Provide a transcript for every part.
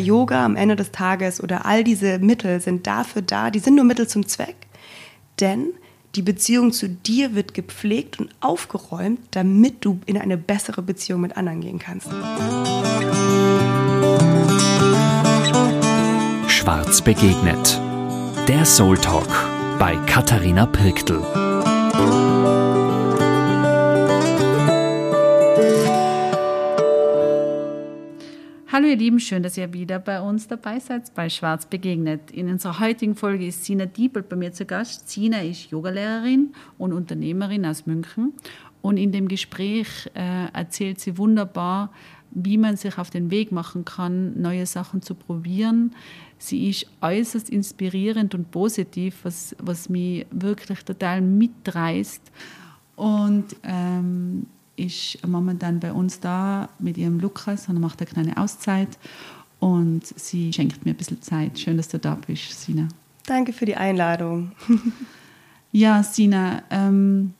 Yoga am Ende des Tages oder all diese Mittel sind dafür da, die sind nur Mittel zum Zweck, denn die Beziehung zu dir wird gepflegt und aufgeräumt, damit du in eine bessere Beziehung mit anderen gehen kannst. Schwarz begegnet. Der Soul Talk bei Katharina Pirktl. Hallo ihr Lieben, schön, dass ihr wieder bei uns dabei seid bei Schwarz begegnet. In unserer heutigen Folge ist Sina Diebel bei mir zu Gast. Sina ist Yogalehrerin und Unternehmerin aus München und in dem Gespräch äh, erzählt sie wunderbar, wie man sich auf den Weg machen kann, neue Sachen zu probieren. Sie ist äußerst inspirierend und positiv, was, was mich wirklich total mitreißt. Und ähm, ist momentan bei uns da mit ihrem Lukas und macht eine kleine Auszeit und sie schenkt mir ein bisschen Zeit. Schön, dass du da bist, Sina. Danke für die Einladung. ja, Sina, ähm,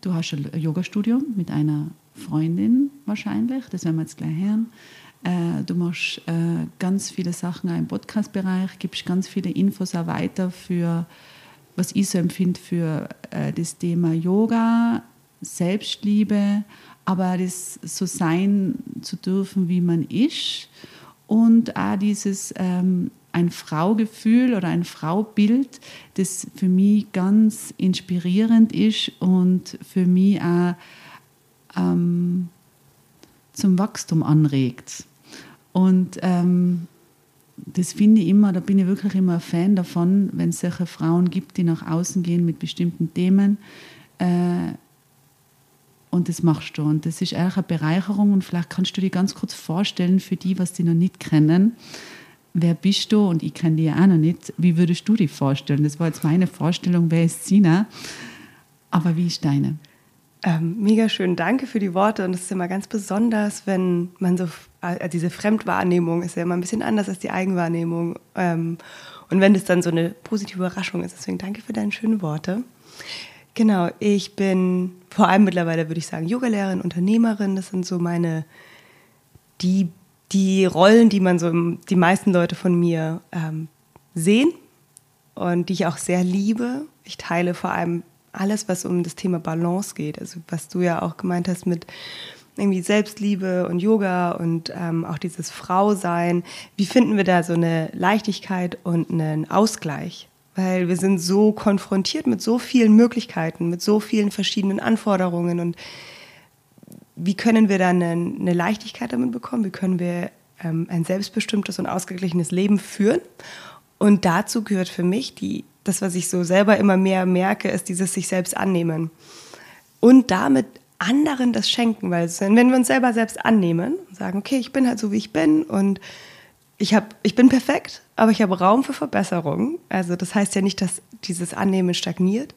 du hast ein Yoga-Studio mit einer Freundin wahrscheinlich, das werden wir jetzt gleich hören. Äh, du machst äh, ganz viele Sachen auch im Podcast-Bereich, gibst ganz viele Infos auch weiter für, was ich so empfinde, für äh, das Thema Yoga, Selbstliebe, aber das so sein zu dürfen, wie man ist und auch dieses ähm, ein Fraugefühl oder ein Fraubild, das für mich ganz inspirierend ist und für mich auch ähm, zum Wachstum anregt. Und ähm, das finde ich immer, da bin ich wirklich immer ein Fan davon, wenn es solche Frauen gibt, die nach außen gehen mit bestimmten Themen. Äh, und das machst du. Und das ist eigentlich eine Bereicherung. Und vielleicht kannst du dir ganz kurz vorstellen, für die, was die noch nicht kennen, wer bist du? Und ich kenne dich ja auch noch nicht. Wie würdest du dich vorstellen? Das war jetzt meine Vorstellung, wer ist Sina? Aber wie ist deine? Ähm, mega schön, danke für die Worte. Und es ist immer ganz besonders, wenn man so, also diese Fremdwahrnehmung ist ja immer ein bisschen anders als die Eigenwahrnehmung. Ähm, und wenn das dann so eine positive Überraschung ist. Deswegen danke für deine schönen Worte. Genau, ich bin vor allem mittlerweile, würde ich sagen, Yogalehrerin, Unternehmerin. Das sind so meine, die, die Rollen, die man so, die meisten Leute von mir ähm, sehen und die ich auch sehr liebe. Ich teile vor allem alles, was um das Thema Balance geht. Also was du ja auch gemeint hast mit irgendwie Selbstliebe und Yoga und ähm, auch dieses Frausein. Wie finden wir da so eine Leichtigkeit und einen Ausgleich? Weil wir sind so konfrontiert mit so vielen Möglichkeiten, mit so vielen verschiedenen Anforderungen und wie können wir dann eine, Leichtigkeit damit bekommen? Wie können wir ähm, ein selbstbestimmtes und ausgeglichenes Leben führen? Und dazu gehört für mich die das, was ich so selber immer mehr merke, ist dieses sich selbst annehmen. Und damit anderen das schenken, weil wenn wir uns selber selbst annehmen und sagen, okay, ich bin halt so, wie ich bin und ich, hab, ich bin perfekt, aber ich habe Raum für Verbesserung. Also das heißt ja nicht, dass dieses Annehmen stagniert.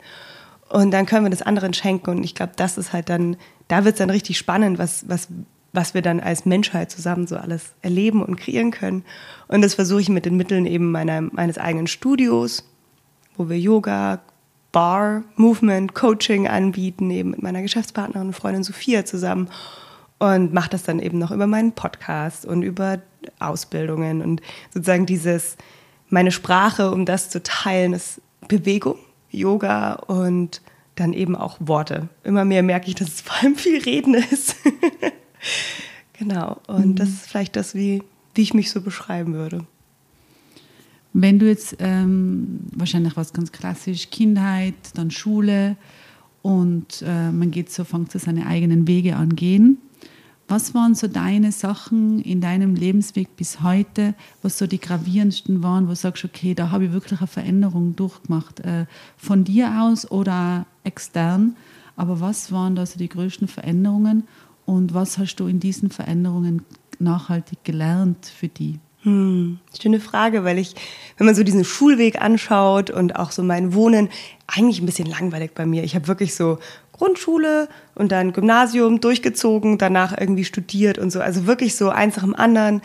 Und dann können wir das anderen schenken. Und ich glaube, das ist halt dann, da wird es dann richtig spannend, was, was, was wir dann als Menschheit zusammen so alles erleben und kreieren können. Und das versuche ich mit den Mitteln eben meiner, meines eigenen Studios wo wir Yoga, Bar, Movement, Coaching anbieten, eben mit meiner Geschäftspartnerin und Freundin Sophia zusammen und mache das dann eben noch über meinen Podcast und über Ausbildungen und sozusagen dieses, meine Sprache, um das zu teilen, ist Bewegung, Yoga und dann eben auch Worte. Immer mehr merke ich, dass es vor allem viel Reden ist. genau. Und mhm. das ist vielleicht das, wie, wie ich mich so beschreiben würde. Wenn du jetzt ähm, wahrscheinlich was ganz klassisch, Kindheit, dann Schule und äh, man geht so, fängt so seine eigenen Wege an gehen. Was waren so deine Sachen in deinem Lebensweg bis heute, was so die gravierendsten waren, wo du sagst, okay, da habe ich wirklich eine Veränderung durchgemacht, äh, von dir aus oder extern, aber was waren da so die größten Veränderungen und was hast du in diesen Veränderungen nachhaltig gelernt für die? Hm, schöne Frage, weil ich, wenn man so diesen Schulweg anschaut und auch so mein Wohnen, eigentlich ein bisschen langweilig bei mir. Ich habe wirklich so Grundschule und dann Gymnasium durchgezogen, danach irgendwie studiert und so. Also wirklich so eins nach dem anderen.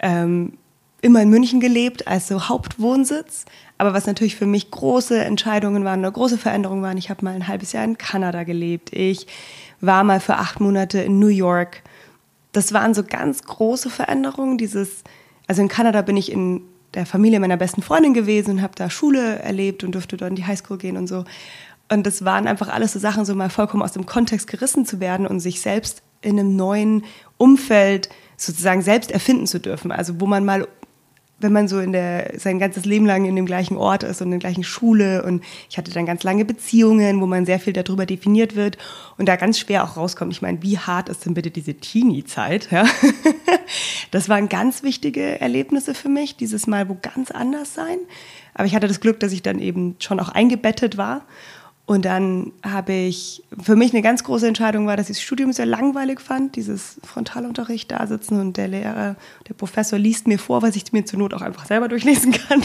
Ähm, immer in München gelebt als so Hauptwohnsitz. Aber was natürlich für mich große Entscheidungen waren oder große Veränderungen waren, ich habe mal ein halbes Jahr in Kanada gelebt. Ich war mal für acht Monate in New York. Das waren so ganz große Veränderungen, dieses Also in Kanada bin ich in der Familie meiner besten Freundin gewesen und habe da Schule erlebt und durfte dort in die Highschool gehen und so. Und das waren einfach alles so Sachen, so mal vollkommen aus dem Kontext gerissen zu werden und sich selbst in einem neuen Umfeld sozusagen selbst erfinden zu dürfen. Also wo man mal wenn man so in der, sein ganzes Leben lang in dem gleichen Ort ist und in der gleichen Schule und ich hatte dann ganz lange Beziehungen, wo man sehr viel darüber definiert wird und da ganz schwer auch rauskommt. Ich meine, wie hart ist denn bitte diese Teenie-Zeit? Ja? Das waren ganz wichtige Erlebnisse für mich, dieses Mal wo ganz anders sein. Aber ich hatte das Glück, dass ich dann eben schon auch eingebettet war und dann habe ich, für mich eine ganz große Entscheidung war, dass ich das Studium sehr langweilig fand, dieses Frontalunterricht da sitzen und der Lehrer, der Professor liest mir vor, was ich mir zur Not auch einfach selber durchlesen kann.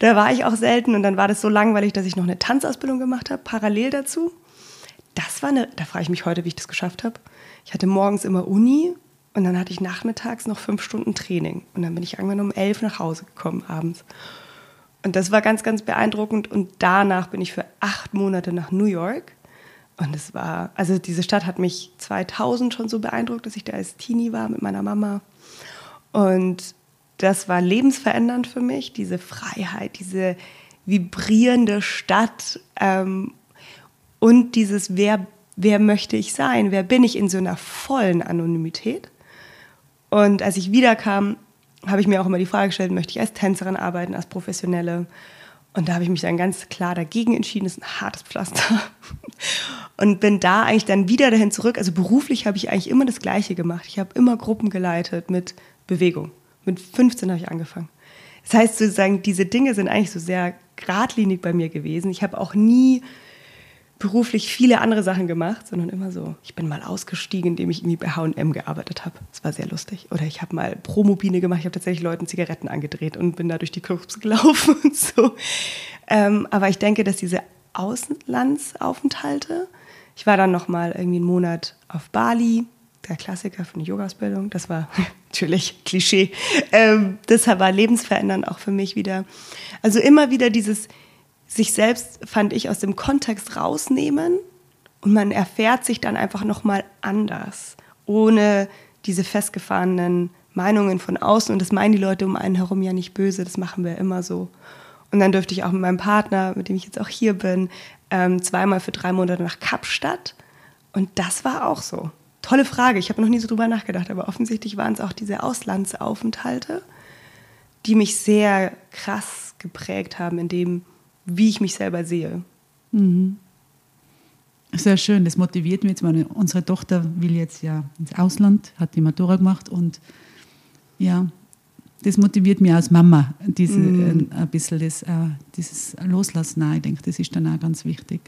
da war ich auch selten und dann war das so langweilig, dass ich noch eine Tanzausbildung gemacht habe, parallel dazu. Das war eine, da frage ich mich heute, wie ich das geschafft habe. Ich hatte morgens immer Uni und dann hatte ich nachmittags noch fünf Stunden Training und dann bin ich irgendwann um elf nach Hause gekommen abends. Und das war ganz, ganz beeindruckend. Und danach bin ich für acht Monate nach New York. Und es war, also diese Stadt hat mich 2000 schon so beeindruckt, dass ich da als Teenie war mit meiner Mama. Und das war lebensverändernd für mich, diese Freiheit, diese vibrierende Stadt ähm, und dieses, wer, wer möchte ich sein, wer bin ich in so einer vollen Anonymität. Und als ich wiederkam, habe ich mir auch immer die Frage gestellt, möchte ich als Tänzerin arbeiten, als Professionelle? Und da habe ich mich dann ganz klar dagegen entschieden, das ist ein hartes Pflaster. Und bin da eigentlich dann wieder dahin zurück. Also beruflich habe ich eigentlich immer das Gleiche gemacht. Ich habe immer Gruppen geleitet mit Bewegung. Mit 15 habe ich angefangen. Das heißt sozusagen, diese Dinge sind eigentlich so sehr geradlinig bei mir gewesen. Ich habe auch nie beruflich viele andere Sachen gemacht, sondern immer so. Ich bin mal ausgestiegen, indem ich irgendwie bei H&M gearbeitet habe. Das war sehr lustig. Oder ich habe mal Promobine gemacht. Ich habe tatsächlich Leuten Zigaretten angedreht und bin da durch die Clubs gelaufen und so. Ähm, aber ich denke, dass diese Auslandsaufenthalte, ich war dann noch mal irgendwie einen Monat auf Bali, der Klassiker für eine Yoga-Ausbildung. Das war natürlich Klischee. Ähm, das war lebensverändernd auch für mich wieder. Also immer wieder dieses sich selbst, fand ich, aus dem Kontext rausnehmen und man erfährt sich dann einfach nochmal anders, ohne diese festgefahrenen Meinungen von außen. Und das meinen die Leute um einen herum ja nicht böse, das machen wir immer so. Und dann dürfte ich auch mit meinem Partner, mit dem ich jetzt auch hier bin, ähm, zweimal für drei Monate nach Kapstadt. Und das war auch so. Tolle Frage, ich habe noch nie so drüber nachgedacht, aber offensichtlich waren es auch diese Auslandsaufenthalte, die mich sehr krass geprägt haben, in dem, wie ich mich selber sehe. Mhm. Sehr schön, das motiviert mich jetzt. Meine, unsere Tochter will jetzt ja ins Ausland, hat die Matura gemacht und ja, das motiviert mich als Mama, diese, mm. ein bisschen das, äh, dieses Loslassen. Ich denke, das ist dann auch ganz wichtig,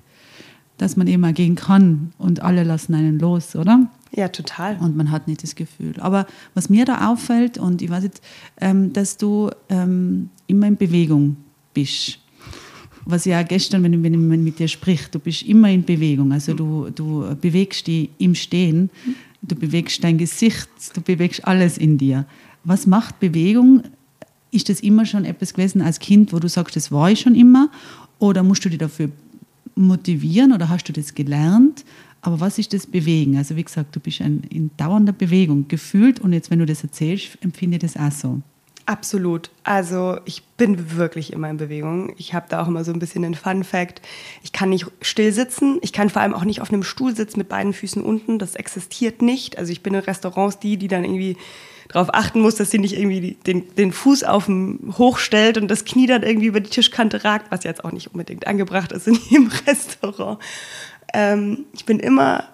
dass man eben auch gehen kann und alle lassen einen los, oder? Ja, total. Und man hat nicht das Gefühl. Aber was mir da auffällt, und ich weiß jetzt, ähm, dass du ähm, immer in Bewegung bist was ja gestern, wenn, wenn man mit dir spricht, du bist immer in Bewegung. Also du, du bewegst dich im Stehen, du bewegst dein Gesicht, du bewegst alles in dir. Was macht Bewegung? Ist das immer schon etwas gewesen als Kind, wo du sagst, das war ich schon immer? Oder musst du dich dafür motivieren oder hast du das gelernt? Aber was ist das Bewegen? Also wie gesagt, du bist ein, in dauernder Bewegung gefühlt und jetzt, wenn du das erzählst, empfinde ich das auch so. Absolut. Also ich bin wirklich immer in Bewegung. Ich habe da auch immer so ein bisschen einen Fun Fact. Ich kann nicht still sitzen. Ich kann vor allem auch nicht auf einem Stuhl sitzen mit beiden Füßen unten. Das existiert nicht. Also ich bin in Restaurants die, die dann irgendwie darauf achten muss, dass sie nicht irgendwie den, den Fuß auf dem hochstellt und das Knie dann irgendwie über die Tischkante ragt, was jetzt auch nicht unbedingt angebracht ist in jedem Restaurant. Ähm, ich bin immer,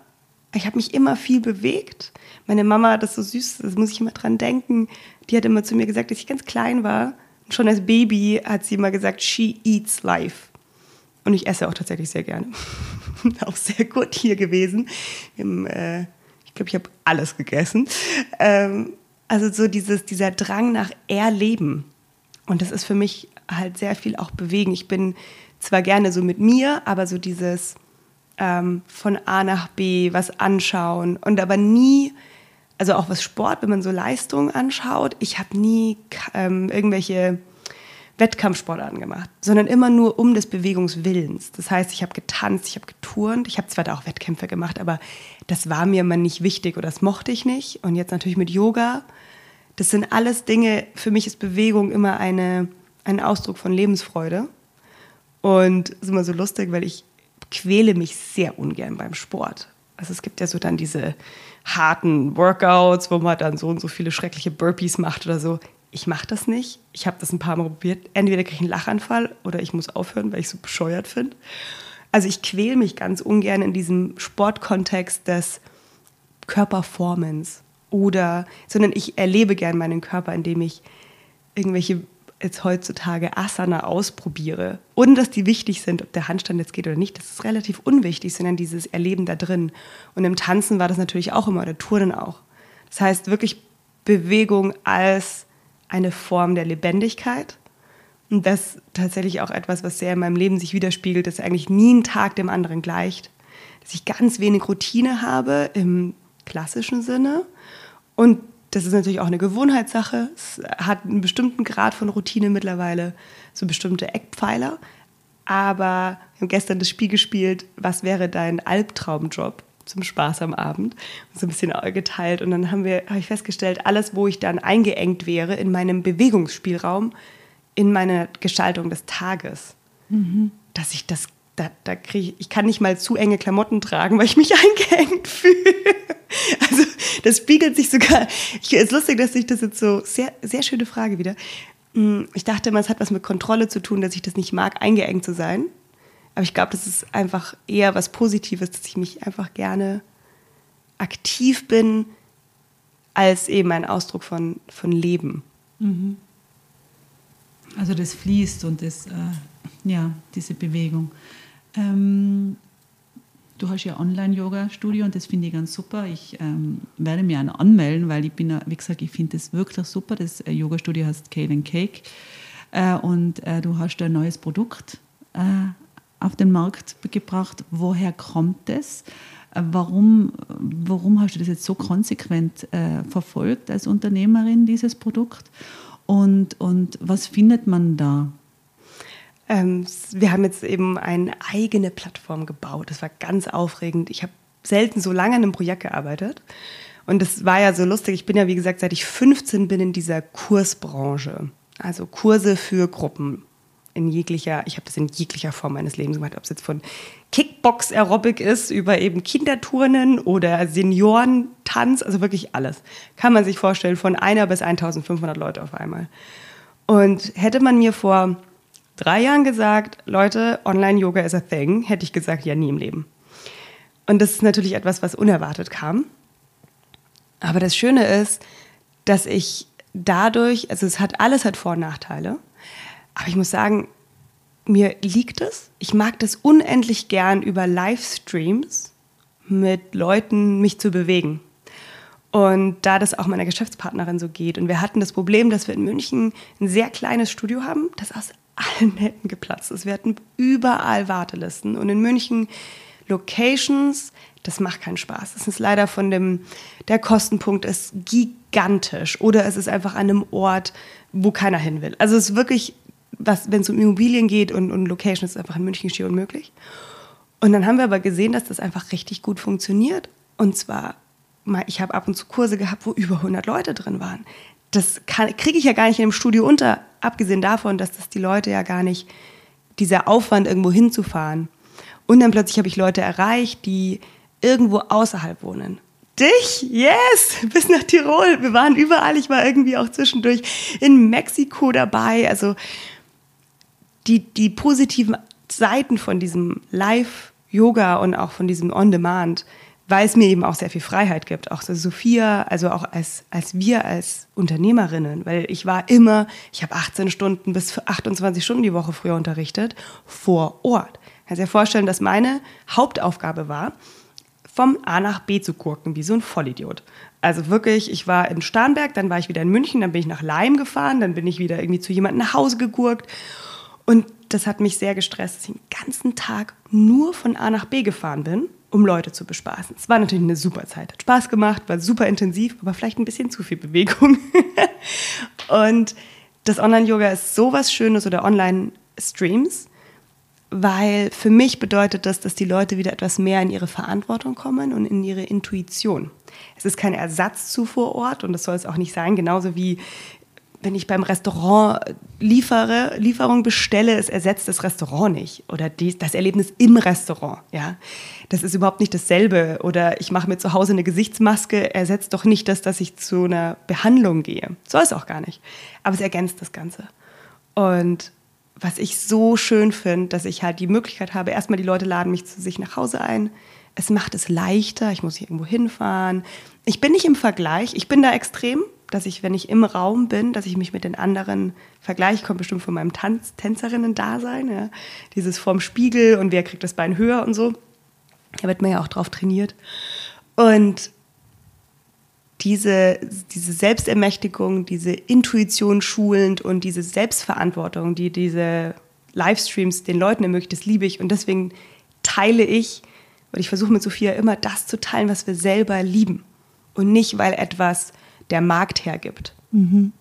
ich habe mich immer viel bewegt. Meine Mama, das ist so süß, das muss ich immer dran denken die hat immer zu mir gesagt, dass ich ganz klein war. Und schon als Baby hat sie immer gesagt, she eats life. Und ich esse auch tatsächlich sehr gerne. auch sehr gut hier gewesen. Im, äh, ich glaube, ich habe alles gegessen. Ähm, also so dieses, dieser Drang nach Erleben. Und das ist für mich halt sehr viel auch bewegen. Ich bin zwar gerne so mit mir, aber so dieses ähm, von A nach B was anschauen und aber nie also auch was Sport, wenn man so Leistungen anschaut, ich habe nie ähm, irgendwelche Wettkampfsportarten gemacht, sondern immer nur um des Bewegungswillens. Das heißt, ich habe getanzt, ich habe geturnt, ich habe zwar da auch Wettkämpfe gemacht, aber das war mir immer nicht wichtig oder das mochte ich nicht. Und jetzt natürlich mit Yoga, Das sind alles Dinge, für mich ist Bewegung immer eine, ein Ausdruck von Lebensfreude. Und es ist immer so lustig, weil ich quäle mich sehr ungern beim Sport. Also es gibt ja so dann diese harten Workouts, wo man dann so und so viele schreckliche Burpees macht oder so. Ich mache das nicht. Ich habe das ein paar Mal probiert. Entweder kriege ich einen Lachanfall oder ich muss aufhören, weil ich so bescheuert finde. Also ich quäle mich ganz ungern in diesem Sportkontext des Körperformance oder, sondern ich erlebe gern meinen Körper, indem ich irgendwelche jetzt heutzutage Asana ausprobiere, ohne dass die wichtig sind, ob der Handstand jetzt geht oder nicht, das ist relativ unwichtig, sondern dieses Erleben da drin. Und im Tanzen war das natürlich auch immer, oder Turnen auch. Das heißt wirklich Bewegung als eine Form der Lebendigkeit. Und das ist tatsächlich auch etwas, was sehr in meinem Leben sich widerspiegelt, dass eigentlich nie ein Tag dem anderen gleicht. Dass ich ganz wenig Routine habe im klassischen Sinne. Und das ist natürlich auch eine Gewohnheitssache. Es hat einen bestimmten Grad von Routine mittlerweile, so bestimmte Eckpfeiler. Aber wir haben gestern das Spiel gespielt, was wäre dein Albtraumjob zum Spaß am Abend? Und so ein bisschen geteilt. Und dann haben wir, habe ich festgestellt, alles, wo ich dann eingeengt wäre in meinem Bewegungsspielraum, in meiner Gestaltung des Tages, mhm. dass ich das, da, da kriege ich, ich kann nicht mal zu enge Klamotten tragen, weil ich mich eingeengt fühle. Also das spiegelt sich sogar. Es ist lustig, dass ich das jetzt so sehr, sehr schöne Frage wieder. Hm, ich dachte immer, es hat was mit Kontrolle zu tun, dass ich das nicht mag, eingeengt zu sein. Aber ich glaube, das ist einfach eher was Positives, dass ich mich einfach gerne aktiv bin, als eben ein Ausdruck von, von Leben. Mhm. Also das fließt und das, äh, ja, diese Bewegung. Ähm, Du hast ja Online-Yoga-Studio und das finde ich ganz super. Ich ähm, werde mir einen anmelden, weil ich bin, wie gesagt, ich finde das wirklich super. Das äh, Yoga-Studio heißt Kale and Cake äh, und äh, du hast ein neues Produkt äh, auf den Markt gebracht. Woher kommt das? Äh, warum, warum hast du das jetzt so konsequent äh, verfolgt als Unternehmerin, dieses Produkt? Und, und was findet man da? Ähm, wir haben jetzt eben eine eigene Plattform gebaut. Das war ganz aufregend. Ich habe selten so lange an einem Projekt gearbeitet. Und das war ja so lustig. Ich bin ja, wie gesagt, seit ich 15 bin in dieser Kursbranche. Also Kurse für Gruppen in jeglicher, ich habe das in jeglicher Form meines Lebens gemacht, ob es jetzt von Kickbox-Aerobic ist, über eben Kinderturnen oder Seniorentanz, also wirklich alles. Kann man sich vorstellen, von einer bis 1500 Leute auf einmal. Und hätte man mir vor drei Jahren gesagt, Leute, Online-Yoga is a thing, hätte ich gesagt, ja, nie im Leben. Und das ist natürlich etwas, was unerwartet kam. Aber das Schöne ist, dass ich dadurch, also es hat alles hat Vor- und Nachteile. Aber ich muss sagen, mir liegt es. Ich mag das unendlich gern über Livestreams mit Leuten mich zu bewegen. Und da das auch meiner Geschäftspartnerin so geht. Und wir hatten das Problem, dass wir in München ein sehr kleines Studio haben, das aus allen Nähten geplatzt ist. Wir hatten überall Wartelisten und in München Locations, das macht keinen Spaß. Das ist leider von dem, der Kostenpunkt ist gigantisch oder es ist einfach an einem Ort, wo keiner hin will. Also es ist wirklich, wenn es um Immobilien geht und, und Locations, ist einfach in München schier unmöglich. Und dann haben wir aber gesehen, dass das einfach richtig gut funktioniert. Und zwar, ich habe ab und zu Kurse gehabt, wo über 100 Leute drin waren das kriege ich ja gar nicht im Studio unter, abgesehen davon, dass das die Leute ja gar nicht, dieser Aufwand irgendwo hinzufahren. Und dann plötzlich habe ich Leute erreicht, die irgendwo außerhalb wohnen. Dich? Yes! Bis nach Tirol. Wir waren überall. Ich war irgendwie auch zwischendurch in Mexiko dabei. Also die, die positiven Seiten von diesem Live-Yoga und auch von diesem On-Demand weil es mir eben auch sehr viel Freiheit gibt. Auch so Sophia, also auch als, als wir als Unternehmerinnen, weil ich war immer, ich habe 18 Stunden bis 28 Stunden die Woche früher unterrichtet, vor Ort. Kannst dir vorstellen, dass meine Hauptaufgabe war, vom A nach B zu gurken, wie so ein Vollidiot. Also wirklich, ich war in Starnberg, dann war ich wieder in München, dann bin ich nach Leim gefahren, dann bin ich wieder irgendwie zu jemandem nach Hause gegurkt. Und das hat mich sehr gestresst, dass ich den ganzen Tag nur von A nach B gefahren bin um Leute zu bespaßen. Es war natürlich eine super Zeit, hat Spaß gemacht, war super intensiv, aber vielleicht ein bisschen zu viel Bewegung. und das Online-Yoga ist sowas Schönes oder Online-Streams, weil für mich bedeutet das, dass die Leute wieder etwas mehr in ihre Verantwortung kommen und in ihre Intuition. Es ist kein Ersatz zu vor Ort und das soll es auch nicht sein, genauso wie wenn ich beim Restaurant liefere, Lieferung bestelle, es ersetzt das Restaurant nicht oder die, das Erlebnis im Restaurant. Ja, das ist überhaupt nicht dasselbe. Oder ich mache mir zu Hause eine Gesichtsmaske, ersetzt doch nicht das, dass ich zu einer Behandlung gehe. Soll es auch gar nicht. Aber es ergänzt das Ganze. Und was ich so schön finde, dass ich halt die Möglichkeit habe, erstmal die Leute laden mich zu sich nach Hause ein. Es macht es leichter, ich muss hier irgendwo hinfahren. Ich bin nicht im Vergleich, ich bin da extrem, dass ich, wenn ich im Raum bin, dass ich mich mit den anderen vergleiche. Kommt bestimmt von meinem Tanz Tänzerinnen-Dasein, ja. dieses vorm Spiegel und wer kriegt das Bein höher und so. Da wird man ja auch drauf trainiert. Und diese, diese Selbstermächtigung, diese Intuition schulend und diese Selbstverantwortung, die diese Livestreams den Leuten ermöglicht, das liebe ich. Und deswegen teile ich, und ich versuche mit Sophia immer das zu teilen, was wir selber lieben. Und nicht, weil etwas der Markt hergibt. Mhm.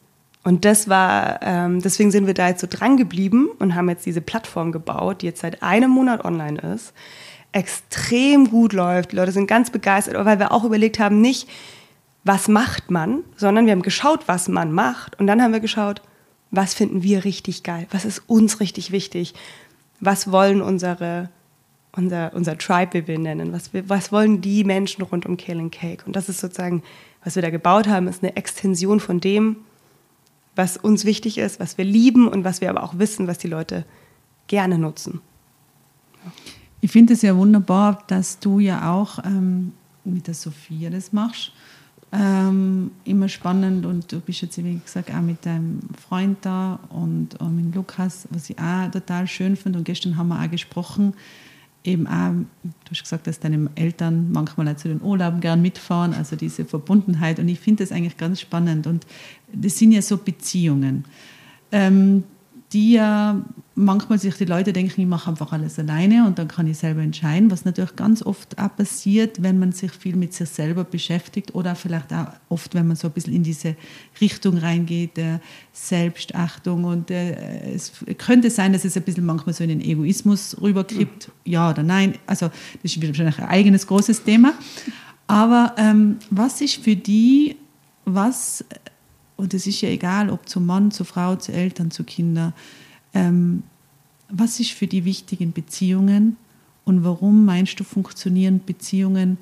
Und das war, ähm, deswegen sind wir da jetzt so dran geblieben und haben jetzt diese Plattform gebaut, die jetzt seit einem Monat online ist, extrem gut läuft. Die Leute sind ganz begeistert, weil wir auch überlegt haben, nicht, was macht man, sondern wir haben geschaut, was man macht. Und dann haben wir geschaut, was finden wir richtig geil, was ist uns richtig wichtig, was wollen unsere, unser, unser Tribe, wie wir nennen, was, was wollen die Menschen rund um Killing Cake. Und das ist sozusagen, was wir da gebaut haben, ist eine Extension von dem, was uns wichtig ist, was wir lieben und was wir aber auch wissen, was die Leute gerne nutzen. Ich finde es ja wunderbar, dass du ja auch ähm, mit der Sophia das machst ähm, immer spannend und du bist jetzt, wie gesagt, auch mit deinem Freund da und, und mit Lukas, was ich auch total schön finde. Und gestern haben wir auch gesprochen, eben auch, du hast gesagt, dass deine Eltern manchmal auch zu den Urlauben gern mitfahren, also diese Verbundenheit. Und ich finde das eigentlich ganz spannend. Und das sind ja so Beziehungen. Ähm, die ja manchmal sich die Leute denken, ich mache einfach alles alleine und dann kann ich selber entscheiden, was natürlich ganz oft auch passiert, wenn man sich viel mit sich selber beschäftigt oder vielleicht auch oft, wenn man so ein bisschen in diese Richtung reingeht, der Selbstachtung und äh, es könnte sein, dass es ein bisschen manchmal so in den Egoismus rüberkippt, mhm. ja oder nein, also das ist wahrscheinlich ein eigenes großes Thema, aber ähm, was ist für die, was und es ist ja egal, ob zu Mann, zu Frau, zu Eltern, zu Kindern, ähm, was ist für die wichtigen Beziehungen und warum meinst du, funktionieren Beziehungen,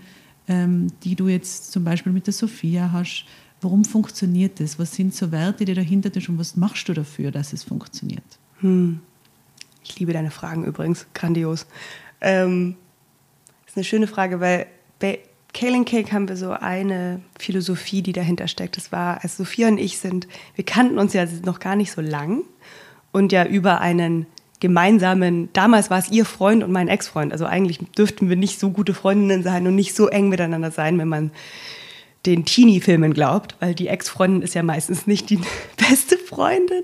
ähm, die du jetzt zum Beispiel mit der Sophia hast, warum funktioniert das? Was sind so Werte, die dahinter sind und was machst du dafür, dass es funktioniert? Hm. Ich liebe deine Fragen übrigens, grandios. Ähm, ist eine schöne Frage, weil Kaling Cake haben wir so eine Philosophie, die dahinter steckt. Das war, als Sophia und ich sind, wir kannten uns ja noch gar nicht so lang und ja über einen gemeinsamen, damals war es ihr Freund und mein Ex-Freund. Also eigentlich dürften wir nicht so gute Freundinnen sein und nicht so eng miteinander sein, wenn man den Teenie-Filmen glaubt, weil die Ex-Freundin ist ja meistens nicht die beste Freundin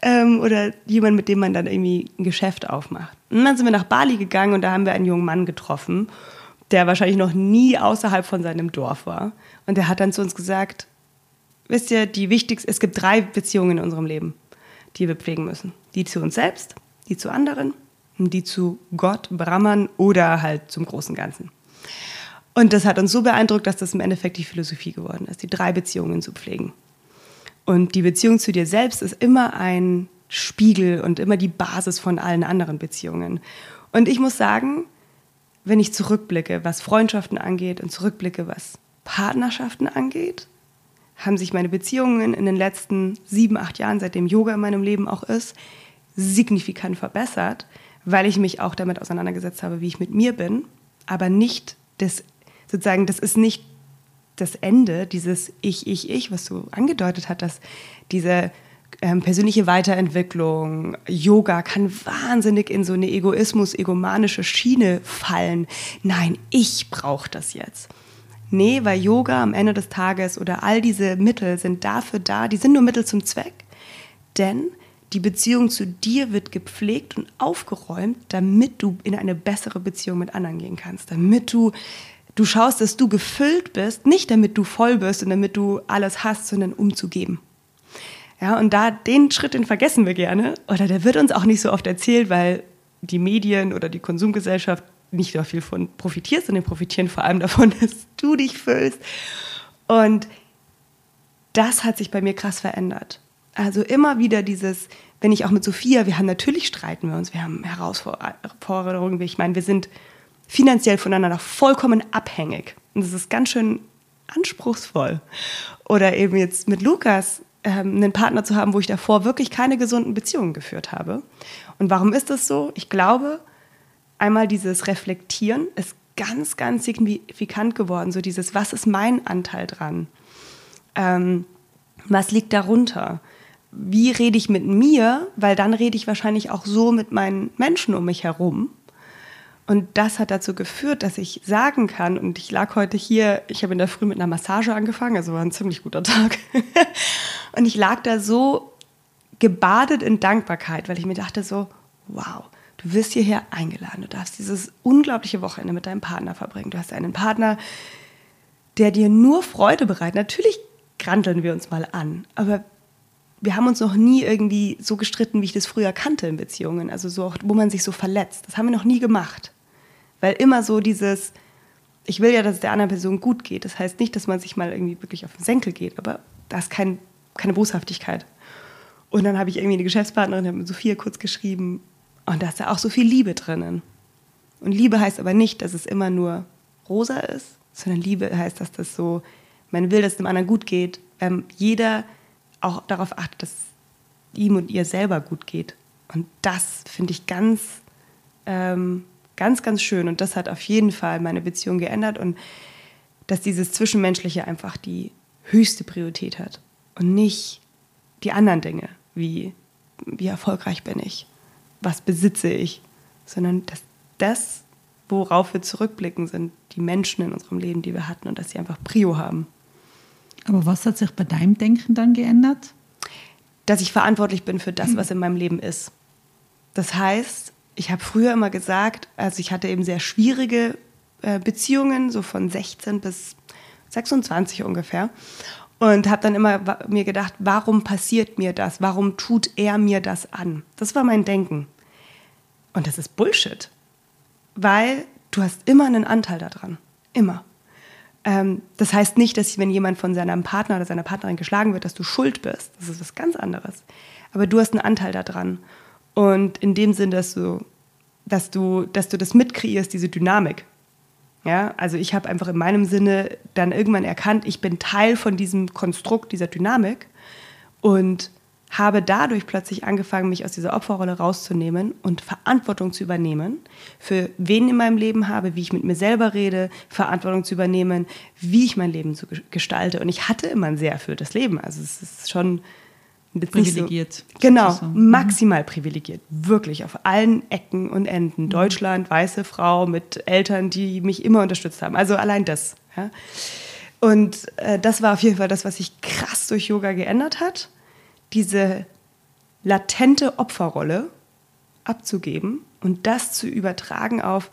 ähm, oder jemand, mit dem man dann irgendwie ein Geschäft aufmacht. Und dann sind wir nach Bali gegangen und da haben wir einen jungen Mann getroffen der wahrscheinlich noch nie außerhalb von seinem Dorf war. Und der hat dann zu uns gesagt, wisst ihr, die wichtigste, es gibt drei Beziehungen in unserem Leben, die wir pflegen müssen. Die zu uns selbst, die zu anderen die zu Gott, Brahman oder halt zum großen Ganzen. Und das hat uns so beeindruckt, dass das im Endeffekt die Philosophie geworden ist, die drei Beziehungen zu pflegen. Und die Beziehung zu dir selbst ist immer ein Spiegel und immer die Basis von allen anderen Beziehungen. Und ich muss sagen, wenn ich zurückblicke, was Freundschaften angeht und zurückblicke, was Partnerschaften angeht, haben sich meine Beziehungen in den letzten sieben, acht Jahren, seitdem Yoga in meinem Leben auch ist, signifikant verbessert, weil ich mich auch damit auseinandergesetzt habe, wie ich mit mir bin, aber nicht das, sozusagen, das ist nicht das Ende, dieses Ich, Ich, Ich, was du angedeutet hast, dass diese ähm, persönliche Weiterentwicklung, Yoga kann wahnsinnig in so eine Egoismus, egomanische Schiene fallen. Nein, ich brauche das jetzt. Nee, weil Yoga am Ende des Tages oder all diese Mittel sind dafür da, die sind nur Mittel zum Zweck. Denn die Beziehung zu dir wird gepflegt und aufgeräumt, damit du in eine bessere Beziehung mit anderen gehen kannst, damit du du schaust, dass du gefüllt bist, nicht damit du voll bist und damit du alles hast, sondern um zu geben. Ja, und da den Schritt, den vergessen wir gerne. Oder der wird uns auch nicht so oft erzählt, weil die Medien oder die Konsumgesellschaft nicht nur viel von profitierst, sondern profitieren vor allem davon, dass du dich füllst. Und das hat sich bei mir krass verändert. Also immer wieder dieses, wenn ich auch mit Sophia, wir haben natürlich streiten wir uns, wir haben Herausforderungen. Ich meine, wir sind finanziell voneinander vollkommen abhängig. Und das ist ganz schön anspruchsvoll. Oder eben jetzt mit Lukas einen Partner zu haben, wo ich davor wirklich keine gesunden Beziehungen geführt habe. Und warum ist das so? Ich glaube, einmal dieses Reflektieren ist ganz, ganz signifikant geworden. So dieses, was ist mein Anteil dran? Ähm, was liegt darunter? Wie rede ich mit mir? Weil dann rede ich wahrscheinlich auch so mit meinen Menschen um mich herum. Und das hat dazu geführt, dass ich sagen kann, und ich lag heute hier, ich habe in der Früh mit einer Massage angefangen, also war ein ziemlich guter Tag. und ich lag da so gebadet in Dankbarkeit, weil ich mir dachte so, wow, du wirst hierher eingeladen, du darfst dieses unglaubliche Wochenende mit deinem Partner verbringen. Du hast einen Partner, der dir nur Freude bereitet. Natürlich granteln wir uns mal an, aber wir haben uns noch nie irgendwie so gestritten, wie ich das früher kannte in Beziehungen. Also so, wo man sich so verletzt. Das haben wir noch nie gemacht. Weil immer so dieses, ich will ja, dass es der anderen Person gut geht. Das heißt nicht, dass man sich mal irgendwie wirklich auf den Senkel geht, aber da ist kein, keine Boshaftigkeit. Und dann habe ich irgendwie eine Geschäftspartnerin, habe mit Sophia kurz geschrieben, und da ist ja auch so viel Liebe drinnen. Und Liebe heißt aber nicht, dass es immer nur rosa ist, sondern Liebe heißt, dass das so, man will, dass es dem anderen gut geht. Ähm, jeder auch darauf achtet, dass ihm und ihr selber gut geht. Und das finde ich ganz, ähm, ganz, ganz schön. Und das hat auf jeden Fall meine Beziehung geändert und dass dieses Zwischenmenschliche einfach die höchste Priorität hat und nicht die anderen Dinge, wie wie erfolgreich bin ich, was besitze ich, sondern dass das, worauf wir zurückblicken, sind die Menschen in unserem Leben, die wir hatten und dass sie einfach Prio haben. Aber was hat sich bei deinem Denken dann geändert? Dass ich verantwortlich bin für das, was in meinem Leben ist. Das heißt, ich habe früher immer gesagt, also ich hatte eben sehr schwierige äh, Beziehungen, so von 16 bis 26 ungefähr. Und habe dann immer mir gedacht, warum passiert mir das? Warum tut er mir das an? Das war mein Denken. Und das ist Bullshit. Weil du hast immer einen Anteil daran. Immer. Ähm, das heißt nicht, dass wenn jemand von seinem Partner oder seiner Partnerin geschlagen wird, dass du schuld bist. Das ist was ganz anderes. Aber du hast einen Anteil daran. Und in dem Sinn, dass du, dass du, dass du das mitkreierst, diese Dynamik. Ja, also ich habe einfach in meinem Sinne dann irgendwann erkannt, ich bin Teil von diesem Konstrukt, dieser Dynamik. Und habe dadurch plötzlich angefangen, mich aus dieser Opferrolle rauszunehmen und Verantwortung zu übernehmen, für wen in meinem Leben habe, wie ich mit mir selber rede, Verantwortung zu übernehmen, wie ich mein Leben so gestalte. Und ich hatte immer ein sehr erfülltes Leben. Also es ist schon privilegiert. So, genau, mhm. maximal privilegiert. Wirklich auf allen Ecken und Enden. Mhm. Deutschland, weiße Frau mit Eltern, die mich immer unterstützt haben. Also allein das. Ja. Und äh, das war auf jeden Fall das, was sich krass durch Yoga geändert hat diese latente Opferrolle abzugeben und das zu übertragen auf,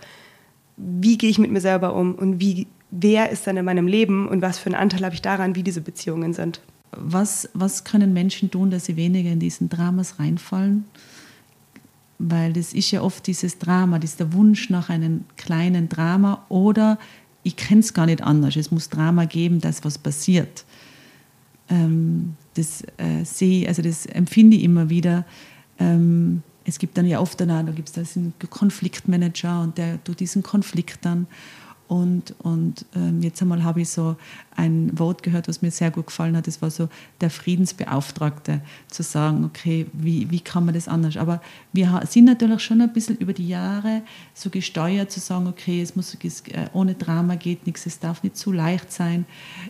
wie gehe ich mit mir selber um und wie, wer ist dann in meinem Leben und was für einen Anteil habe ich daran, wie diese Beziehungen sind. Was, was können Menschen tun, dass sie weniger in diesen Dramas reinfallen? Weil das ist ja oft dieses Drama, dieser Wunsch nach einem kleinen Drama oder ich kenne es gar nicht anders, es muss Drama geben, dass was passiert. Ähm, das äh, sehe, also das empfinde ich immer wieder. Ähm, es gibt dann ja oft dann auch, da gibt es einen Konfliktmanager und der tut diesen Konflikt dann. Und, und ähm, jetzt einmal habe ich so ein Wort gehört, was mir sehr gut gefallen hat. Das war so der Friedensbeauftragte, zu sagen, okay, wie, wie kann man das anders? Aber wir sind natürlich schon ein bisschen über die Jahre so gesteuert, zu sagen, okay, es muss äh, ohne Drama geht nichts, es darf nicht zu leicht sein.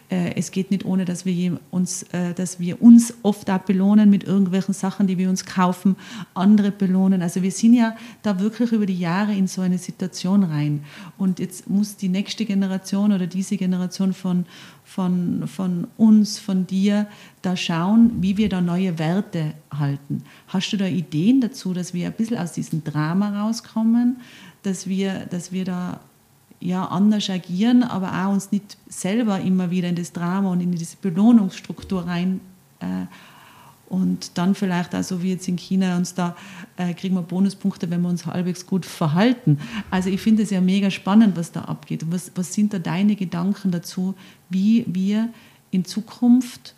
Äh, es geht nicht ohne, dass wir uns, äh, dass wir uns oft auch belohnen mit irgendwelchen Sachen, die wir uns kaufen, andere belohnen. Also wir sind ja da wirklich über die Jahre in so eine Situation rein. Und jetzt muss die nächste Generation oder diese Generation von von, von uns, von dir, da schauen, wie wir da neue Werte halten. Hast du da Ideen dazu, dass wir ein bisschen aus diesem Drama rauskommen, dass wir, dass wir da ja, anders agieren, aber auch uns nicht selber immer wieder in das Drama und in diese Belohnungsstruktur rein äh, und dann vielleicht auch so wie jetzt in China uns da äh, kriegen wir Bonuspunkte, wenn wir uns halbwegs gut verhalten. Also ich finde es ja mega spannend, was da abgeht. Was, was sind da deine Gedanken dazu, wie wir in Zukunft,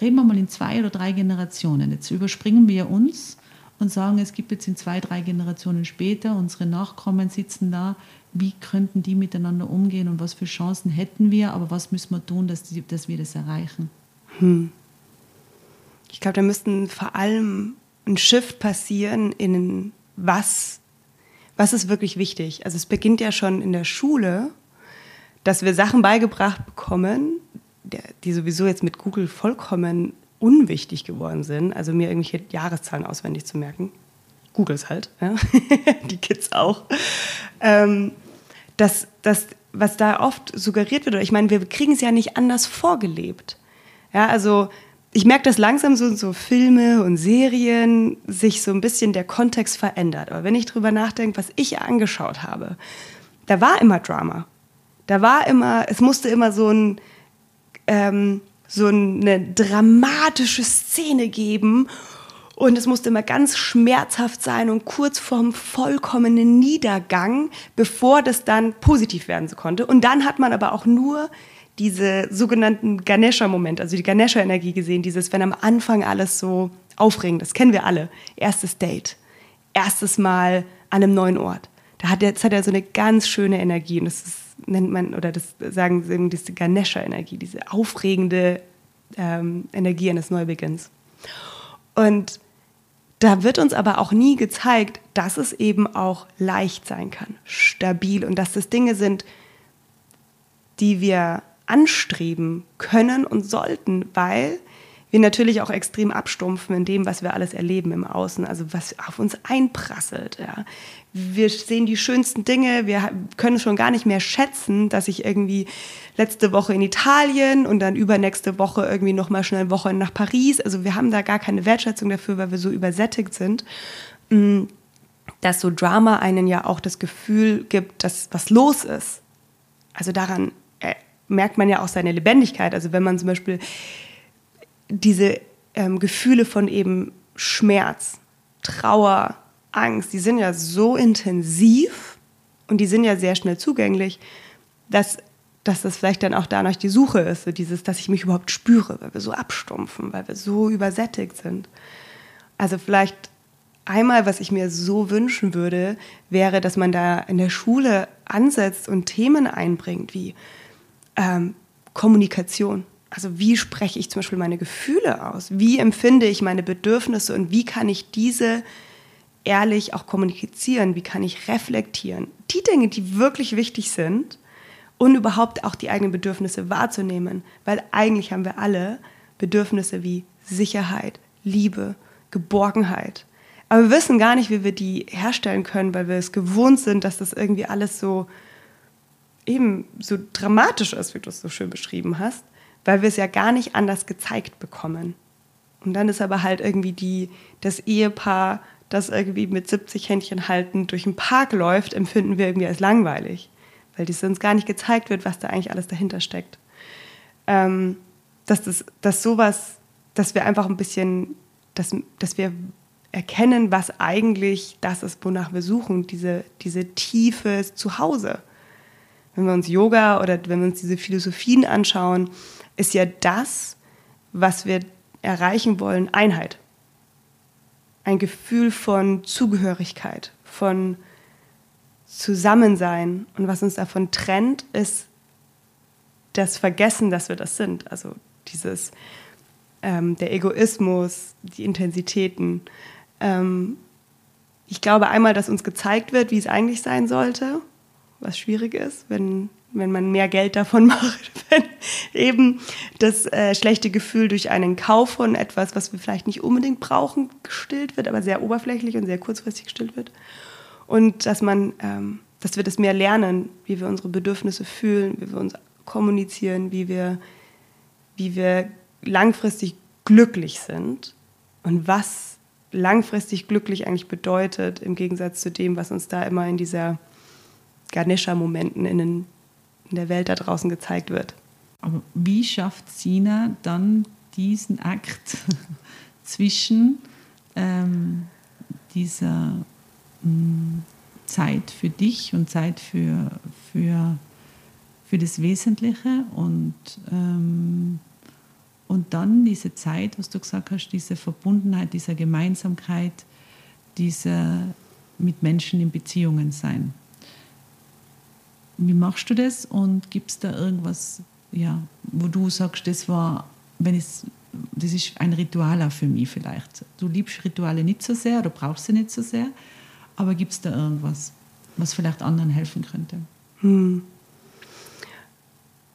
reden wir mal in zwei oder drei Generationen, jetzt überspringen wir uns und sagen, es gibt jetzt in zwei, drei Generationen später, unsere Nachkommen sitzen da, wie könnten die miteinander umgehen und was für Chancen hätten wir, aber was müssen wir tun, dass, die, dass wir das erreichen? Hm. Ich glaube, da müssten vor allem ein Shift passieren in was, was ist wirklich wichtig. Also es beginnt ja schon in der Schule, dass wir Sachen beigebracht bekommen, die sowieso jetzt mit Google vollkommen unwichtig geworden sind. Also mir irgendwelche Jahreszahlen auswendig zu merken. Googles halt, ja? die Kids auch. Ähm, das, das, was da oft suggeriert wird, ich meine, wir kriegen es ja nicht anders vorgelebt. Ja, also ich merke, dass langsam so, so Filme und Serien sich so ein bisschen der Kontext verändert. Aber wenn ich drüber nachdenke, was ich angeschaut habe, da war immer Drama. Da war immer, es musste immer so ein, ähm, so eine dramatische Szene geben und es musste immer ganz schmerzhaft sein und kurz vorm vollkommenen Niedergang, bevor das dann positiv werden konnte. Und dann hat man aber auch nur diese sogenannten Ganesha-Momente, also die Ganesha-Energie gesehen, dieses, wenn am Anfang alles so aufregend, das kennen wir alle. Erstes Date, erstes Mal an einem neuen Ort. Da hat er, das hat er so eine ganz schöne Energie und das ist, nennt man, oder das sagen sie, diese Ganesha-Energie, diese aufregende ähm, Energie eines Neubeginns. Und da wird uns aber auch nie gezeigt, dass es eben auch leicht sein kann, stabil und dass das Dinge sind, die wir anstreben können und sollten, weil wir natürlich auch extrem abstumpfen in dem, was wir alles erleben im Außen, also was auf uns einprasselt. Ja. Wir sehen die schönsten Dinge, wir können schon gar nicht mehr schätzen, dass ich irgendwie letzte Woche in Italien und dann übernächste Woche irgendwie noch mal schnell eine Woche nach Paris. Also wir haben da gar keine Wertschätzung dafür, weil wir so übersättigt sind. Mm, dass so Drama einen ja auch das Gefühl gibt, dass was los ist. Also daran merkt man ja auch seine Lebendigkeit. Also wenn man zum Beispiel diese ähm, Gefühle von eben Schmerz, Trauer, Angst, die sind ja so intensiv und die sind ja sehr schnell zugänglich, dass, dass das vielleicht dann auch dadurch die Suche ist, so dieses, dass ich mich überhaupt spüre, weil wir so abstumpfen, weil wir so übersättigt sind. Also vielleicht einmal, was ich mir so wünschen würde, wäre, dass man da in der Schule ansetzt und Themen einbringt, wie ähm, Kommunikation. Also wie spreche ich zum Beispiel meine Gefühle aus? Wie empfinde ich meine Bedürfnisse und wie kann ich diese ehrlich auch kommunizieren? Wie kann ich reflektieren? Die Dinge, die wirklich wichtig sind und überhaupt auch die eigenen Bedürfnisse wahrzunehmen, weil eigentlich haben wir alle Bedürfnisse wie Sicherheit, Liebe, Geborgenheit. Aber wir wissen gar nicht, wie wir die herstellen können, weil wir es gewohnt sind, dass das irgendwie alles so eben so dramatisch ist, wie du es so schön beschrieben hast, weil wir es ja gar nicht anders gezeigt bekommen. Und dann ist aber halt irgendwie die, das Ehepaar, das irgendwie mit 70 Händchen haltend durch den Park läuft, empfinden wir irgendwie als langweilig, weil das uns gar nicht gezeigt wird, was da eigentlich alles dahinter steckt. Ähm, dass, das, dass sowas, dass wir einfach ein bisschen, dass, dass wir erkennen, was eigentlich das ist, wonach wir suchen, diese, diese tiefe Zuhause wenn wir uns Yoga oder wenn wir uns diese Philosophien anschauen, ist ja das, was wir erreichen wollen, Einheit. Ein Gefühl von Zugehörigkeit, von Zusammensein. Und was uns davon trennt, ist das Vergessen, dass wir das sind. Also dieses, ähm, der Egoismus, die Intensitäten. Ähm, ich glaube einmal, dass uns gezeigt wird, wie es eigentlich sein sollte was schwierig ist, wenn, wenn man mehr Geld davon macht, wenn eben das äh, schlechte Gefühl durch einen Kauf von etwas, was wir vielleicht nicht unbedingt brauchen, gestillt wird, aber sehr oberflächlich und sehr kurzfristig gestillt wird. Und dass man, ähm, dass wir das mehr lernen, wie wir unsere Bedürfnisse fühlen, wie wir uns kommunizieren, wie wir, wie wir langfristig glücklich sind und was langfristig glücklich eigentlich bedeutet, im Gegensatz zu dem, was uns da immer in dieser Ganesha-Momenten in, in der Welt da draußen gezeigt wird. Aber wie schafft Sina dann diesen Akt zwischen ähm, dieser mh, mm, Zeit für dich und Zeit für, für, für das Wesentliche und, ähm, und dann diese Zeit, was du gesagt hast, diese Verbundenheit, diese Gemeinsamkeit, diese mit Menschen in Beziehungen sein. Wie machst du das und gibt es da irgendwas, ja, wo du sagst, das war, wenn es, das ist ein Ritual auch für mich vielleicht. Du liebst Rituale nicht so sehr oder brauchst sie nicht so sehr, aber gibt es da irgendwas, was vielleicht anderen helfen könnte? Hm.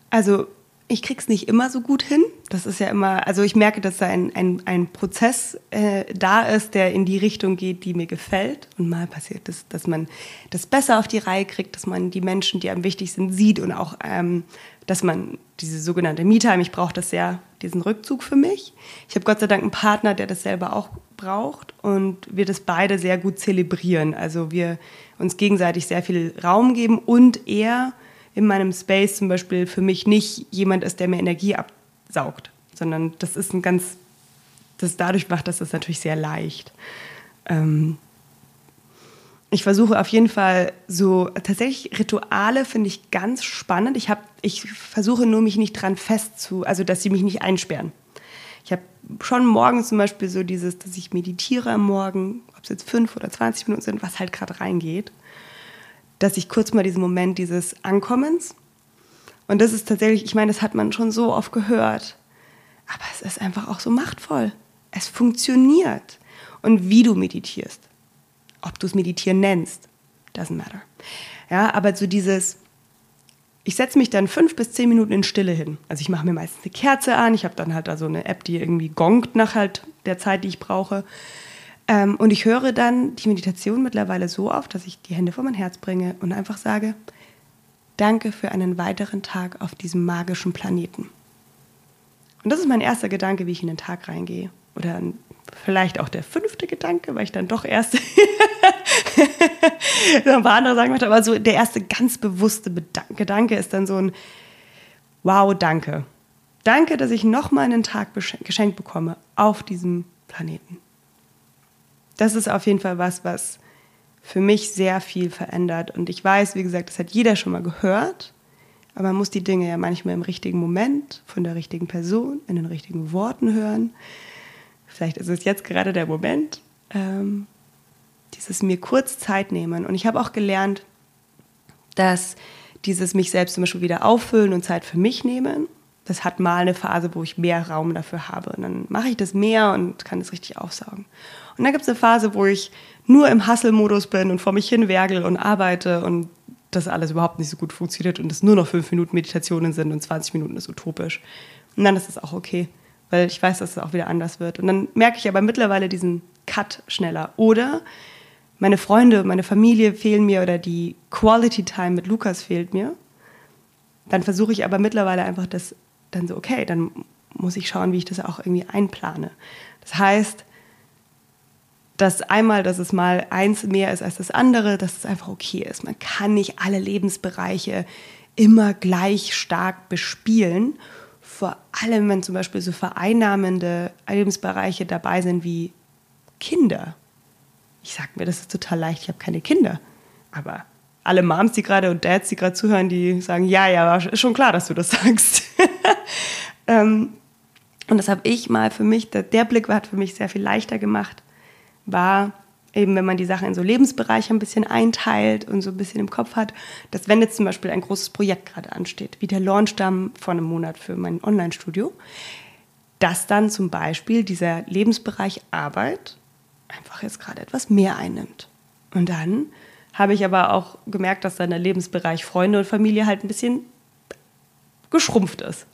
Also ich krieg's nicht immer so gut hin. Das ist ja immer, also ich merke, dass da ein, ein, ein Prozess äh, da ist, der in die Richtung geht, die mir gefällt. Und mal passiert es, dass man das besser auf die Reihe kriegt, dass man die Menschen, die einem wichtig sind, sieht und auch, ähm, dass man diese sogenannte Me-Time, ich brauche das sehr, diesen Rückzug für mich. Ich habe Gott sei Dank einen Partner, der das selber auch braucht und wir das beide sehr gut zelebrieren. Also wir uns gegenseitig sehr viel Raum geben und er in meinem Space zum Beispiel für mich nicht jemand ist, der mir Energie absaugt, sondern das ist ein ganz, das dadurch macht das natürlich sehr leicht. Ähm ich versuche auf jeden Fall so tatsächlich Rituale finde ich ganz spannend. Ich habe, ich versuche nur mich nicht dran fest zu, also dass sie mich nicht einsperren. Ich habe schon morgens zum Beispiel so dieses, dass ich meditiere am Morgen, ob es jetzt fünf oder 20 Minuten sind, was halt gerade reingeht dass ich kurz mal diesen Moment dieses Ankommens und das ist tatsächlich, ich meine, das hat man schon so oft gehört, aber es ist einfach auch so machtvoll. Es funktioniert. Und wie du meditierst, ob du es meditieren nennst, doesn't matter. Ja, aber so dieses, ich setze mich dann fünf bis zehn Minuten in Stille hin. Also ich mache mir meistens eine Kerze an, ich habe dann halt so eine App, die irgendwie gongt nach halt der Zeit, die ich brauche. Ähm, und ich höre dann die Meditation mittlerweile so oft, dass ich die Hände vor mein Herz bringe und einfach sage, danke für einen weiteren Tag auf diesem magischen Planeten. Und das ist mein erster Gedanke, wie ich in den Tag reingehe. Oder vielleicht auch der fünfte Gedanke, weil ich dann doch erst ein paar andere sagen möchte. Aber so der erste ganz bewusste Gedanke ist dann so ein Wow, danke. Danke, dass ich nochmal einen Tag geschenkt bekomme auf diesem Planeten das ist auf jeden Fall was, was für mich sehr viel verändert. Und ich weiß, wie gesagt, das hat jeder schon mal gehört, aber man muss die Dinge ja manchmal im richtigen Moment, von der richtigen Person, in den richtigen Worten hören. Vielleicht ist es jetzt gerade der Moment, ähm, dieses mir kurz Zeit nehmen. Und ich habe auch gelernt, dass dieses mich selbst zum Beispiel wieder auffüllen und Zeit für mich nehmen, das hat mal eine Phase, wo ich mehr Raum dafür habe. Und dann mache ich das mehr und kann das richtig aufsaugen. Und dann gibt es eine Phase, wo ich nur im Hustle-Modus bin und vor mich hin wergel und arbeite und das alles überhaupt nicht so gut funktioniert und es nur noch fünf Minuten Meditationen sind und 20 Minuten ist utopisch. Und dann ist es auch okay, weil ich weiß, dass es auch wieder anders wird. Und dann merke ich aber mittlerweile diesen Cut schneller. Oder meine Freunde, meine Familie fehlen mir oder die Quality Time mit Lukas fehlt mir. Dann versuche ich aber mittlerweile einfach das dann so, okay, dann muss ich schauen, wie ich das auch irgendwie einplane. Das heißt, dass einmal, dass es mal eins mehr ist als das andere, dass es einfach okay ist. Man kann nicht alle Lebensbereiche immer gleich stark bespielen. Vor allem, wenn zum Beispiel so vereinnahmende Lebensbereiche dabei sind wie Kinder. Ich sage mir, das ist total leicht, ich habe keine Kinder. Aber alle Moms, die gerade und Dads, die gerade zuhören, die sagen, ja, ja, ist schon klar, dass du das sagst. ähm, und das habe ich mal für mich, der Blick hat für mich sehr viel leichter gemacht, war eben, wenn man die Sachen in so Lebensbereiche ein bisschen einteilt und so ein bisschen im Kopf hat, dass wenn jetzt zum Beispiel ein großes Projekt gerade ansteht, wie der Launch dann vor einem Monat für mein Online-Studio, dass dann zum Beispiel dieser Lebensbereich Arbeit einfach jetzt gerade etwas mehr einnimmt. Und dann habe ich aber auch gemerkt, dass dann der Lebensbereich Freunde und Familie halt ein bisschen geschrumpft ist.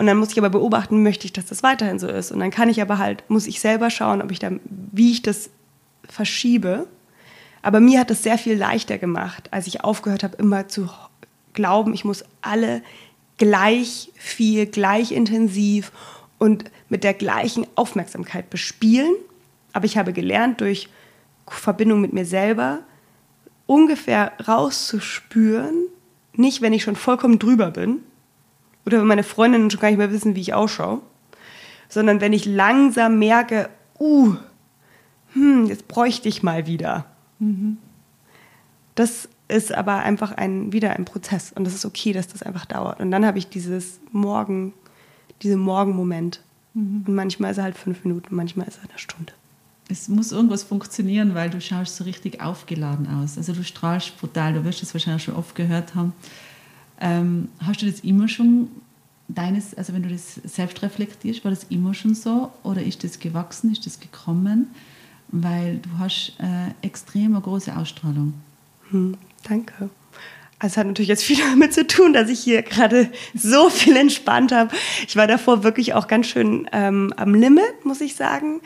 Und dann muss ich aber beobachten, möchte ich, dass das weiterhin so ist. Und dann kann ich aber halt, muss ich selber schauen, ob ich da, wie ich das verschiebe. Aber mir hat es sehr viel leichter gemacht, als ich aufgehört habe, immer zu glauben, ich muss alle gleich viel, gleich intensiv und mit der gleichen Aufmerksamkeit bespielen. Aber ich habe gelernt, durch Verbindung mit mir selber ungefähr rauszuspüren, nicht wenn ich schon vollkommen drüber bin, oder wenn meine Freundinnen schon gar nicht mehr wissen, wie ich ausschaue, sondern wenn ich langsam merke, uh, hm, jetzt bräuchte ich mal wieder. Mhm. Das ist aber einfach ein, wieder ein Prozess und das ist okay, dass das einfach dauert. Und dann habe ich dieses Morgen, diesen Morgenmoment. Mhm. Und manchmal ist er halt fünf Minuten, manchmal ist er eine Stunde. Es muss irgendwas funktionieren, weil du schaust so richtig aufgeladen aus. Also du strahlst brutal, du wirst es wahrscheinlich schon oft gehört haben. Ähm, hast du das immer schon deines, also wenn du das selbst reflektierst, war das immer schon so oder ist das gewachsen, ist das gekommen? Weil du hast äh, extrem eine große Ausstrahlung. Hm, danke. Also es hat natürlich jetzt viel damit zu tun, dass ich hier gerade so viel entspannt habe. Ich war davor wirklich auch ganz schön ähm, am Limit, muss ich sagen.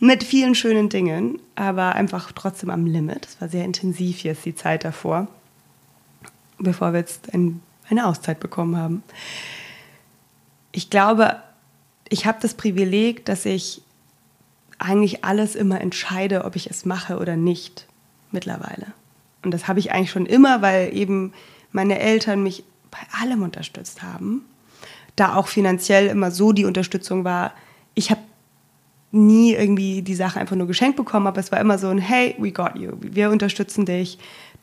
Mit vielen schönen Dingen, aber einfach trotzdem am Limit. Es war sehr intensiv jetzt die Zeit davor, bevor wir jetzt ein, eine Auszeit bekommen haben. Ich glaube, ich habe das Privileg, dass ich eigentlich alles immer entscheide, ob ich es mache oder nicht mittlerweile. Und das habe ich eigentlich schon immer, weil eben meine Eltern mich bei allem unterstützt haben. Da auch finanziell immer so die Unterstützung war. Ich habe nie irgendwie die Sache einfach nur geschenkt bekommen, aber es war immer so ein Hey, we got you, wir unterstützen dich.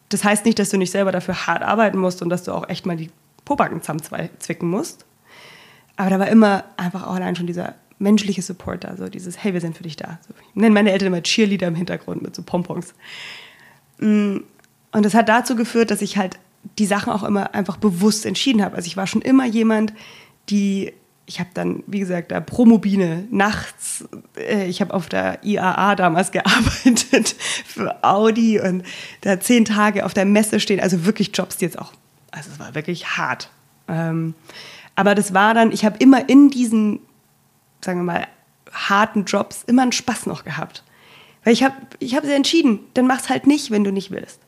Das heißt nicht, dass du nicht selber dafür hart arbeiten musst und dass du auch echt mal die Pobacken zusammenzwicken musst. Aber da war immer einfach auch allein schon dieser menschliche Support da, so dieses Hey, wir sind für dich da. So, ich nenne meine Eltern immer Cheerleader im Hintergrund mit so Pompons. Mm, und das hat dazu geführt, dass ich halt die Sachen auch immer einfach bewusst entschieden habe. Also ich war schon immer jemand, die, ich habe dann, wie gesagt, da Promobine nachts, äh, ich habe auf der IAA damals gearbeitet für Audi und da zehn Tage auf der Messe stehen, also wirklich Jobs, die jetzt auch, also es war wirklich hart. Ähm, aber das war dann, ich habe immer in diesen, sagen wir mal, harten Jobs immer einen Spaß noch gehabt. Weil ich habe ich hab sie entschieden, dann mach's halt nicht, wenn du nicht willst.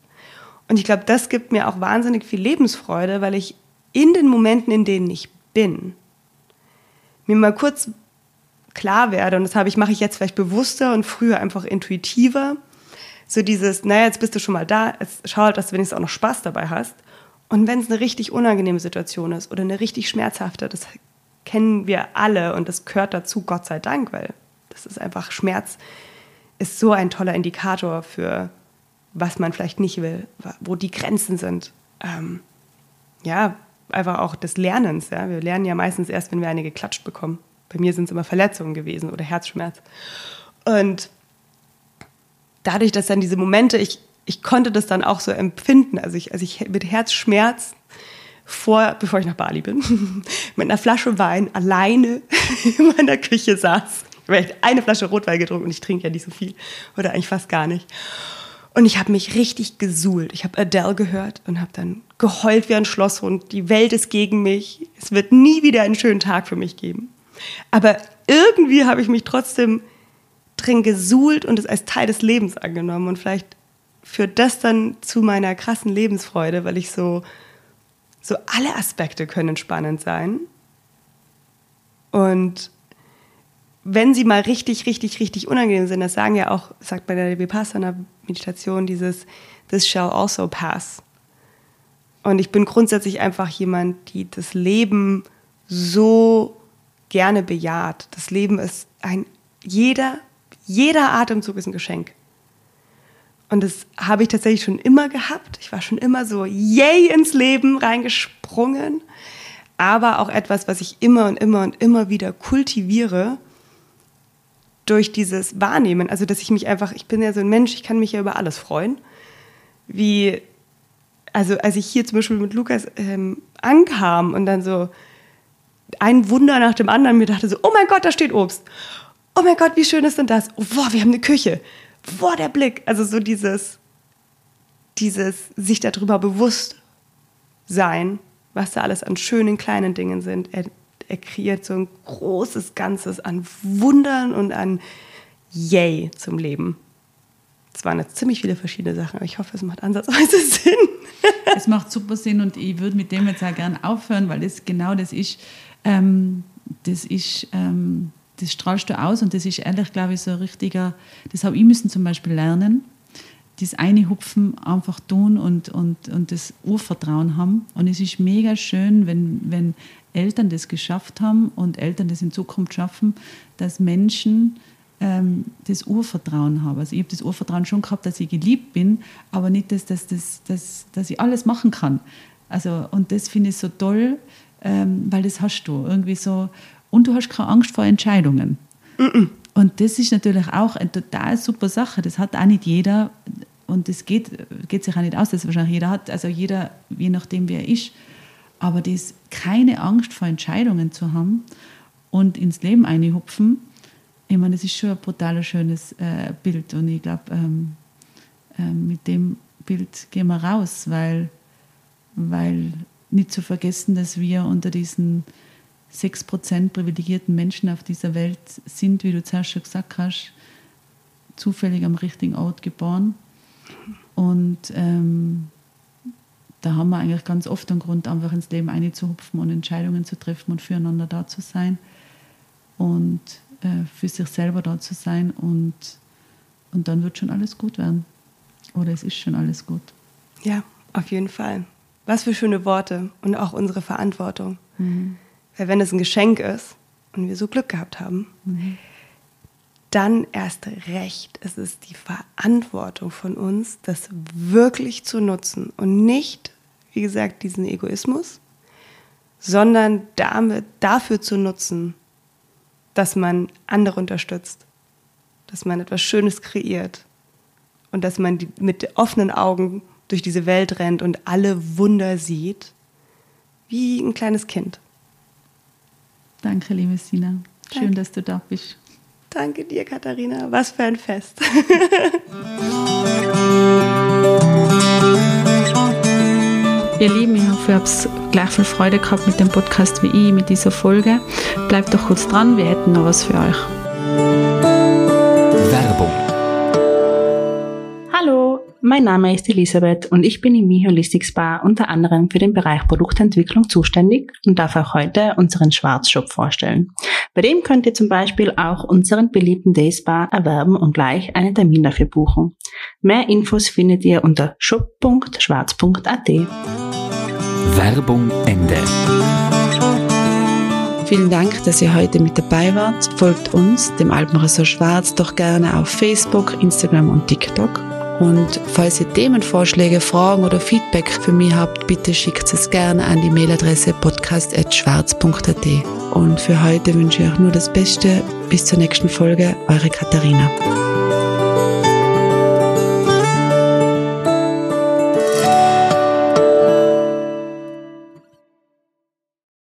Und ich glaube, das gibt mir auch wahnsinnig viel Lebensfreude, weil ich in den Momenten, in denen ich bin, mir mal kurz klar werde, und das habe ich, mache ich jetzt vielleicht bewusster und früher einfach intuitiver, so dieses, naja, jetzt bist du schon mal da, jetzt schau halt, dass du wenigstens auch noch Spaß dabei hast. Und wenn es eine richtig unangenehme Situation ist oder eine richtig schmerzhafte, das kennen wir alle und das gehört dazu, Gott sei Dank, weil das ist einfach Schmerz, ist so ein toller Indikator für was man vielleicht nicht will, wo die Grenzen sind. Ähm, ja, einfach auch des Lernens. Ja? Wir lernen ja meistens erst, wenn wir eine geklatscht bekommen. Bei mir sind es immer Verletzungen gewesen oder Herzschmerz. Und dadurch, dass dann diese Momente, ich, ich konnte das dann auch so empfinden, also ich, also ich mit Herzschmerz vor, bevor ich nach Bali bin, mit einer Flasche Wein alleine in meiner Küche saß. Ich habe eine Flasche Rotwein getrunken und ich trinke ja nicht so viel oder eigentlich fast gar nicht. Und ich habe mich richtig gesuhlt. Ich habe Adele gehört und habe dann geheult wie ein Schlosshund. Die Welt ist gegen mich. Es wird nie wieder einen schönen Tag für mich geben. Aber irgendwie habe ich mich trotzdem drin gesuhlt und es als Teil des Lebens angenommen. Und vielleicht führt das dann zu meiner krassen Lebensfreude, weil ich so, so alle Aspekte können spannend sein. Und wenn sie mal richtig, richtig, richtig unangenehm sind, das sagen ja auch, sagt bei der Vipassana-Meditation dieses This shall also pass. Und ich bin grundsätzlich einfach jemand, die das Leben so gerne bejaht. Das Leben ist ein, jeder, jeder Atemzug ist ein Geschenk. Und das habe ich tatsächlich schon immer gehabt. Ich war schon immer so yay ins Leben reingesprungen. Aber auch etwas, was ich immer und immer und immer wieder kultiviere durch dieses Wahrnehmen, also dass ich mich einfach, ich bin ja so ein Mensch, ich kann mich ja über alles freuen. Wie, also als ich hier zum Beispiel mit Lukas ähm, ankam und dann so ein Wunder nach dem anderen mir dachte so, oh mein Gott, da steht Obst. Oh mein Gott, wie schön ist denn das? Oh, boah, wir haben eine Küche. Boah, der Blick. Also so dieses, dieses sich darüber bewusst sein, was da alles an schönen kleinen Dingen sind, er kreiert so ein großes Ganzes an Wundern und an Yay zum Leben. Es waren jetzt ziemlich viele verschiedene Sachen, aber ich hoffe, es macht ansatzweise Sinn. es macht super Sinn und ich würde mit dem jetzt auch gerne aufhören, weil das genau das ist, ähm, das ist, ähm, das strahlst du aus und das ist ehrlich, glaube ich, so ein richtiger, das habe ich müssen zum Beispiel lernen, das eine Hupfen einfach tun und, und, und das Urvertrauen haben. Und es ist mega schön, wenn, wenn Eltern das geschafft haben und Eltern das in Zukunft schaffen, dass Menschen ähm, das Urvertrauen haben. Also ich habe das Urvertrauen schon gehabt, dass ich geliebt bin, aber nicht, dass, dass, dass, dass, dass ich alles machen kann. Also, und das finde ich so toll, ähm, weil das hast du irgendwie so. Und du hast keine Angst vor Entscheidungen. -mm. Und das ist natürlich auch eine total super Sache. Das hat auch nicht jeder und das geht, geht sich auch nicht aus, dass wahrscheinlich jeder hat. Also jeder, je nachdem, wer er ist. Aber das keine Angst vor Entscheidungen zu haben und ins Leben einhupfen, ich meine, das ist schon ein brutal schönes äh, Bild. Und ich glaube, ähm, äh, mit dem Bild gehen wir raus, weil, weil nicht zu vergessen, dass wir unter diesen 6% privilegierten Menschen auf dieser Welt sind, wie du zuerst schon gesagt hast, zufällig am richtigen Ort geboren. Und ähm, da haben wir eigentlich ganz oft einen Grund, einfach ins Leben einzuhupfen und Entscheidungen zu treffen und füreinander da zu sein und äh, für sich selber da zu sein. Und, und dann wird schon alles gut werden. Oder es ist schon alles gut. Ja, auf jeden Fall. Was für schöne Worte und auch unsere Verantwortung. Mhm. Weil wenn es ein Geschenk ist und wir so Glück gehabt haben, mhm. Dann erst recht ist es die Verantwortung von uns, das wirklich zu nutzen und nicht, wie gesagt, diesen Egoismus, sondern damit, dafür zu nutzen, dass man andere unterstützt, dass man etwas Schönes kreiert und dass man die, mit offenen Augen durch diese Welt rennt und alle Wunder sieht, wie ein kleines Kind. Danke, liebe Sina. Schön, Danke. dass du da bist. Danke dir, Katharina. Was für ein Fest. Ihr Lieben, ich hoffe, ihr habt gleich viel Freude gehabt mit dem Podcast wie ich, mit dieser Folge. Bleibt doch kurz dran, wir hätten noch was für euch. Mein Name ist Elisabeth und ich bin im Mi Holistic Spa unter anderem für den Bereich Produktentwicklung zuständig und darf auch heute unseren Schwarzshop vorstellen. Bei dem könnt ihr zum Beispiel auch unseren beliebten Day Spa erwerben und gleich einen Termin dafür buchen. Mehr Infos findet ihr unter shop.schwarz.at. Werbung Ende. Vielen Dank, dass ihr heute mit dabei wart. Folgt uns, dem Alpenressort Schwarz, doch gerne auf Facebook, Instagram und TikTok. Und falls ihr Themenvorschläge, Fragen oder Feedback für mich habt, bitte schickt es gerne an die Mailadresse podcast.schwarz.at. Und für heute wünsche ich euch nur das Beste. Bis zur nächsten Folge, eure Katharina.